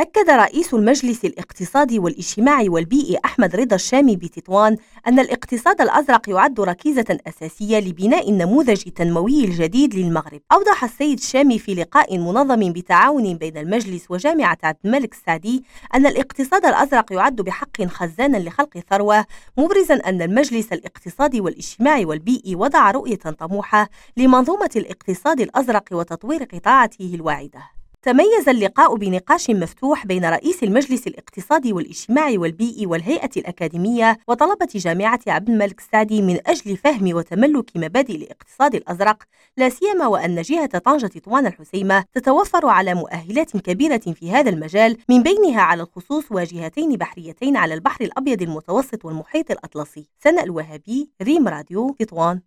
أكد رئيس المجلس الاقتصادي والإجتماعي والبيئي أحمد رضا الشامي بتطوان أن الاقتصاد الأزرق يعد ركيزة أساسية لبناء النموذج التنموي الجديد للمغرب. أوضح السيد الشامي في لقاء منظم بتعاون بين المجلس وجامعة عبد الملك السعدي أن الاقتصاد الأزرق يعد بحق خزانا لخلق ثروة، مبرزا أن المجلس الاقتصادي والإجتماعي والبيئي وضع رؤية طموحة لمنظومة الاقتصاد الأزرق وتطوير قطاعاته الواعدة. تميز اللقاء بنقاش مفتوح بين رئيس المجلس الاقتصادي والاجتماعي والبيئي والهيئة الأكاديمية وطلبة جامعة عبد الملك السعدي من أجل فهم وتملك مبادئ الاقتصاد الأزرق لا سيما وأن جهة طنجة تطوان الحسيمة تتوفر على مؤهلات كبيرة في هذا المجال من بينها على الخصوص واجهتين بحريتين على البحر الأبيض المتوسط والمحيط الأطلسي. سنة الوهابي ريم راديو تطوان.